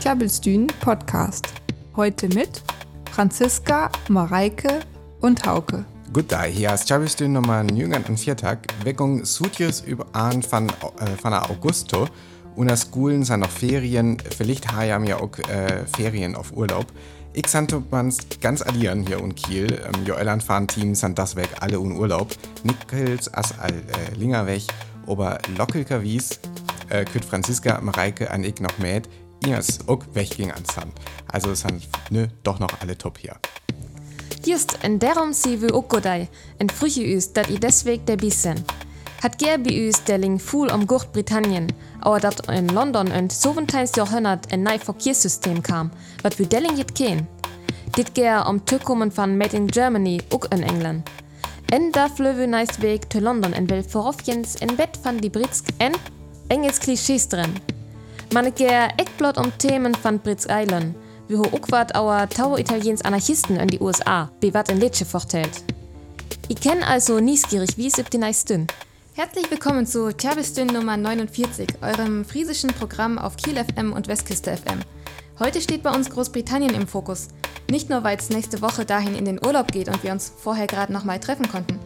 Klabbelstühn Podcast. Heute mit Franziska, Mareike und Hauke. Gut da, hier ist Klabbelstühn Nummer 9 an Viertag. Weckung Sutjes über an von, äh, von Augusto. Und das Schulen sind noch Ferien. Vielleicht haben wir auch äh, Ferien auf Urlaub. Ich sandte mans ganz allieren hier in Kiel. Ähm, jo Elland fahren Team sind das weg, alle in Urlaub. Nickels as all äh, Linger weg, aber Lockelker wies, äh, küt Franziska, Mareike an ich noch mit. Ihr auch weg ging an Sand. Also sind ne, doch noch alle top hier. Just en derom si vi okkodai, en früche us dat i desweg der bisen. Hat ger bi us der ling full om Großbritannien, aber dat in London und 17. Jahrhundert ein neues Verkehrssystem kam, wat wir delling jet ken. Dit ger om Türkommen van Made in Germany ook in England. En da flöwe neist Weg zu London en will vorofjens in Bett van die Britsk en engelsk Klischees drin. Man ger ekblot um Themen van Brits Island, wie ho ook wat auer Tau Italiens Anarchisten in die USA, be wat in Letsche vertellt. Ich kenn also niesgierig, wie es üb die neist dünn. Herzlich willkommen zu Terbestün Nummer 49, eurem friesischen Programm auf Kiel FM und Westküste FM. Heute steht bei uns Großbritannien im Fokus. Nicht nur, weil es nächste Woche dahin in den Urlaub geht und wir uns vorher gerade nochmal treffen konnten,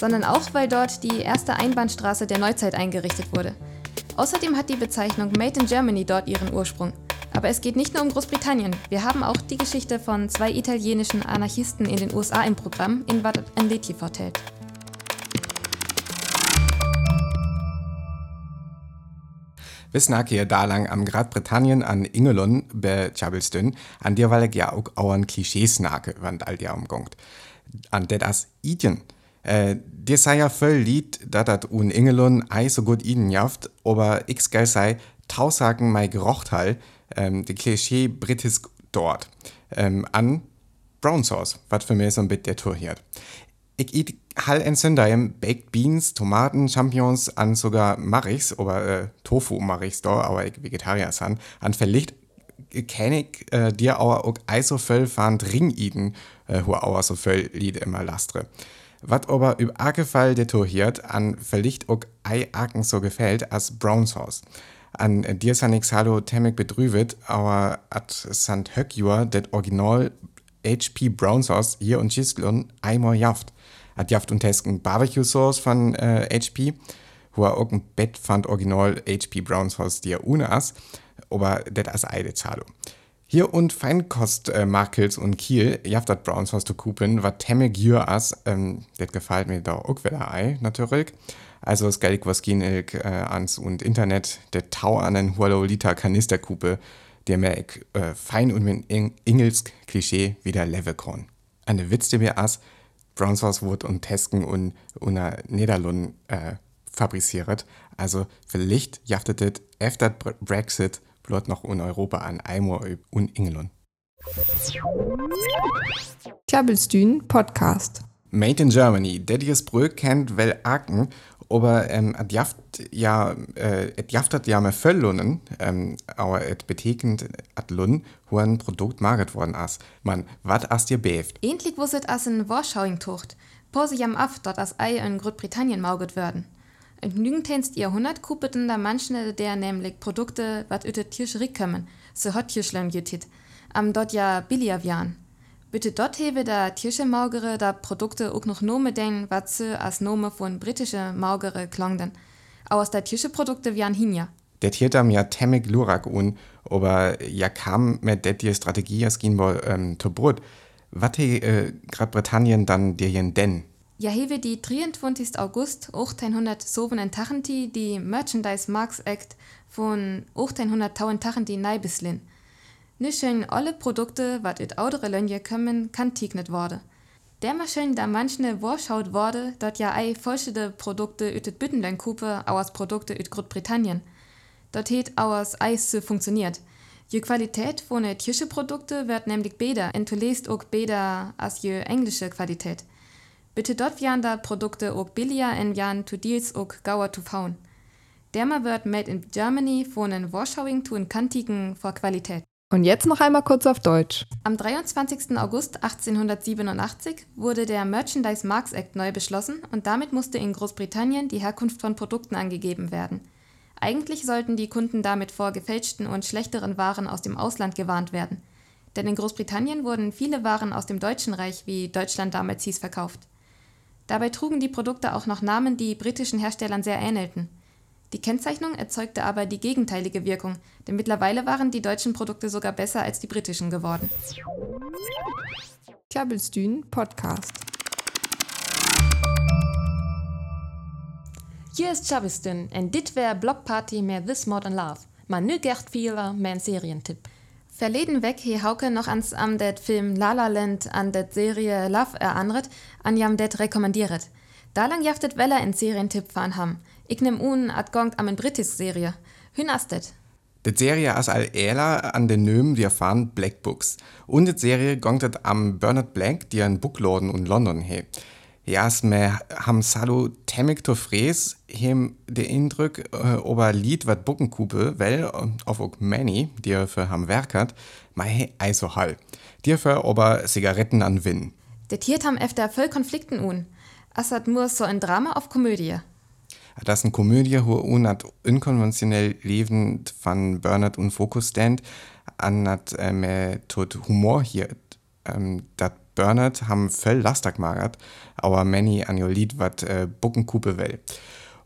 sondern auch, weil dort die erste Einbahnstraße der Neuzeit eingerichtet wurde. Außerdem hat die Bezeichnung Made in Germany dort ihren Ursprung. Aber es geht nicht nur um Großbritannien. Wir haben auch die Geschichte von zwei italienischen Anarchisten in den USA im Programm in Vad Enleti vertellt. Wir snacken hier da lang am Grad Britannien an Ingelon bei Chabelstön, an der weil ja auch auren Klischees snake, wann all die umgongt. An det as Idien. Äh, ja voll Lied, dat dat un Ingelon ei so gut Iden jaft, aber ich geil sei, Tausagen mei gerocht hall, ähm, die Klischee Britis dort. Ähm, an Brown Sauce, wat für mich so ein bit der Tour hier. Ich eat hall entzündayem Baked Beans, Tomaten, Champignons an sogar Marichs, oder äh, Tofu Marichs da, aber ich Vegetarier san, an verlicht kenne ich äh, dir auch auch ei so voll fand Ring iden, äh, wo auch so voll Lied immer lastre. Wat aber über Akefall detouriert, an verlicht auch ei Aken so gefällt als Brown Sauce. An äh, dir san ich hallo temmig bedrüvet, aber at sant höckjur det Original HP Brown Sauce hier und Schisklon einmal jaft hat jaft und tesken Barbecue Sauce von äh, HP, er auch ein Bett fand original HP Brown Sauce die er ohne as, aber det as eide Zalo. Hier und Feinkost äh, und Kiel jaft dat Brown Sauce zu kupen, wat temme Gier as, ähm, det gefällt mir da auch wieder ei, natürlich. Also es geld was gehen äh, ans und Internet, der Tau an den Liter Kanisterkupe, der mir äh, fein und mit Engelsk Klischee wieder Levelkorn. An der Witz, der mir as, Brownsaucewood und Tesken und una Niederlund äh, fabriziert. Also vielleicht jaftet efter Brexit bleibt noch in Europa an Eimor und England. Klabbelstühn Podcast. Made in Germany. Der dieses kennt well Aken, aber ähm, et jaft ja äh, et jaftet ja me Völlunnen, ähm, aber et betekend at Lun, wo ein Produkt magert worden as. Man, wat as dir beft? Ähnlich wusset as in Warschauing-Tucht. Pose jam af, dort as Ei in Großbritannien mauget werden. In genügend Jahrhundert kupeten da manche der nämlich Produkte, wat üte Tierscherik kommen, so hot Tierschleim jutit, am dort ja billiger wian. Bitte dort hewe der Tiersche Maugere da Produkte auch noch Nome den, wat ze as Nome von britische Maugere klongden. Aus der Tiersche Produkte wian hinja. Det hielt am ja temmig lurak un, aber ja kam mit der die Strategie gehen wohl ähm, to Brot. Wat he äh, Grad Britannien dann dir jen denn? Ja hewe die 23. August 1807 Tachenti die Merchandise Marks Act von 1800 Tachenti Neibislin. Nischeln alle Produkte, wat it audere Lönje kommen, kann tignet worden. Der Maschinen da manchne worschaut wurde, dort ja ei vollstede Produkte ütet Büttenleinkupe aus Produkte üt Großbritannien. Dort het aus Eis zu funktioniert. Je Qualität von ne tische Produkte wird nämlich beder, entulest ook beder als je englische Qualität. Bitte dort wären da Produkte ook billiger en jan to deals ook gauer to faun. Derma wird made in Germany von en Warschauing to en Kantiken vor Qualität. Und jetzt noch einmal kurz auf Deutsch. Am 23. August 1887 wurde der Merchandise Marks Act neu beschlossen und damit musste in Großbritannien die Herkunft von Produkten angegeben werden. Eigentlich sollten die Kunden damit vor gefälschten und schlechteren Waren aus dem Ausland gewarnt werden. Denn in Großbritannien wurden viele Waren aus dem Deutschen Reich, wie Deutschland damals hieß, verkauft. Dabei trugen die Produkte auch noch Namen, die britischen Herstellern sehr ähnelten. Die Kennzeichnung erzeugte aber die gegenteilige Wirkung, denn mittlerweile waren die deutschen Produkte sogar besser als die britischen geworden. Tjabelstühn Podcast. Hier ist Chabiston en dit wär Blockparty mehr This Modern Love. Maar nu gert vieler mijn serientipp. Verleden weg he Hauke noch ans am det Film La La Land an det Serie Love erandret, an jam det rekommandieret. Da lang jaftet Weller en Serientipp fahren ham. Ich nehm un at gongt am en britisk Serie. Hün astet. Det Serie as all Äler an den Nömen die erfahren Black Books. Und det Serie gongtet am Bernard Black, die ein Bookladen in London he. Jas me ham salo temmig to fres, hem de Indrück äh, ober Lied wat Buckenkupe, well äh, auf ok Manny, die er für ham werkert, mei he eiso hall. Die für ober Zigaretten an Winn. Det hiert ham efter voll Konflikten un. Assat nur so ein Drama auf Komödie. Das ist eine Komödie, wo unat unkonventionell Leben von Bernard und Fokus stand, anat ähm, tot Humor hier, ähm, dat Bernard ham voll Lastag magert, aber many an ihr Lied wat äh, Buckenkupe will.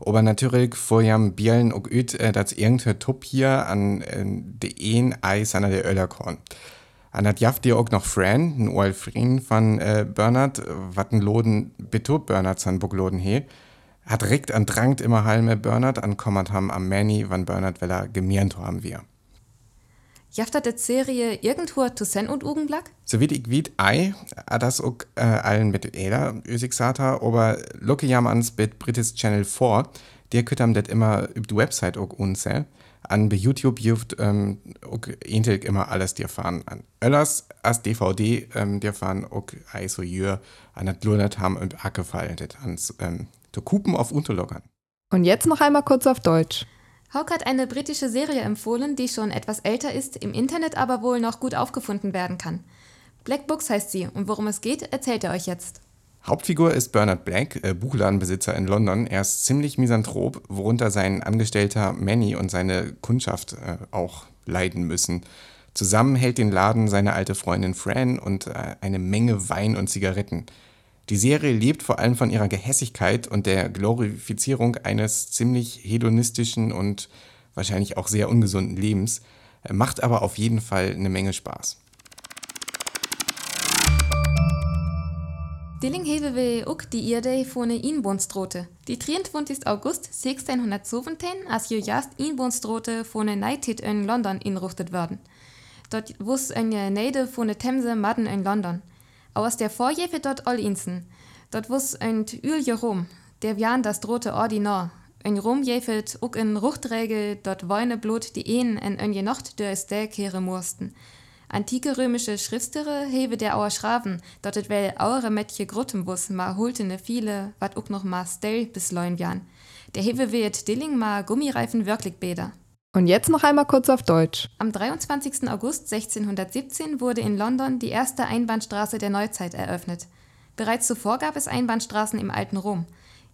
Aber natürlich vor jam Bielen auch üt, äh, dass irgendein Tupp hier an äh, de een Eis an der Öllerkorn. An dat jaft dir auch noch Fran, ein old Friend von äh, Bernard, wat ein Loden bitte Bernard san Buckloden he, hat regt an Drangt immer halme Bernard an kommert ham am Manny, wann Bernard weller gemiernt haben wir. Jaftet det Serie irgendwo zu Sen und Ugenblack? So wie ich wied ei, a das auch äh, allen mit Eder, üsig sata, aber lucke jam ans mit British Channel 4, der könnt am det immer über die Website auch unsel. An bei YouTube juft ähm, auch ähnlich immer alles dir fahren. An Öllers als DVD ähm, dir fahren auch ei so jür an dat Lurnert haben und Ackefallen det ans ähm, zu Kupen auf Unterlockern. Und jetzt noch einmal kurz auf Deutsch. Hauke hat eine britische Serie empfohlen, die schon etwas älter ist, im Internet aber wohl noch gut aufgefunden werden kann. Black Books heißt sie und worum es geht, erzählt er euch jetzt. Hauptfigur ist Bernard Black, äh, Buchladenbesitzer in London. Er ist ziemlich misanthrop, worunter sein Angestellter Manny und seine Kundschaft äh, auch leiden müssen. Zusammen hält den Laden seine alte Freundin Fran und äh, eine Menge Wein und Zigaretten. Die Serie lebt vor allem von ihrer Gehässigkeit und der Glorifizierung eines ziemlich hedonistischen und wahrscheinlich auch sehr ungesunden Lebens, äh, macht aber auf jeden Fall eine Menge Spaß. Dilling hewe we ook die Ierde von Inbonstrote. Die 23. August 1617 als jo jast Inbonstrote von United in London inruchtet werden. Dort wus eine Neide von der Themse Madden in London. Aus der Vorjefe dort all insen. Dort wus ein Ül rum, der wian das drote Ordinar. Ein Rum jefet ook in Ruchträge dort weine Blut die Ehen en önje Nacht der Estel kehre mussten. Antike römische Schriftstere hewe der auer Schraven, dort et well aure Mädche Grottenbus ma hultene viele, wat ook noch ma Stell bis Leunjan. Der hewe weet Dilling ma Gummireifen wirklich Bäder. Und jetzt noch einmal kurz auf Deutsch. Am 23. August 1617 wurde in London die erste Einbahnstraße der Neuzeit eröffnet. Bereits zuvor gab es Einbahnstraßen im alten Rom.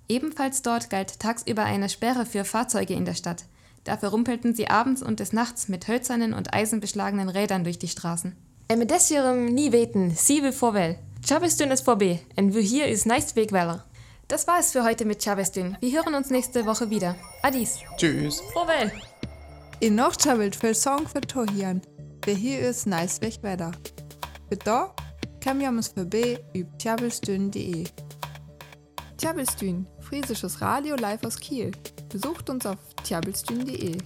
Ebenfalls dort galt tagsüber eine Sperre für Fahrzeuge in der Stadt. Dafür rumpelten sie abends und des Nachts mit hölzernen und eisenbeschlagenen Rädern durch die Straßen. En met desjerum nie weten, sie will vorwähl. Chabistun ist vorbei, en wir hier ist neist Wegweller. Das war es für heute mit Chavestün. Wir hören uns nächste Woche wieder. Adies. Tschüss. Vorwähl! In noch tjabelt für Song für Tohian. Ist, nice weg weiter. Für da kann wir uns vorbei über tjabelstün.de. Tjabelstün, friesisches Radio live aus Kiel. Besucht uns auf tjabelstün.de.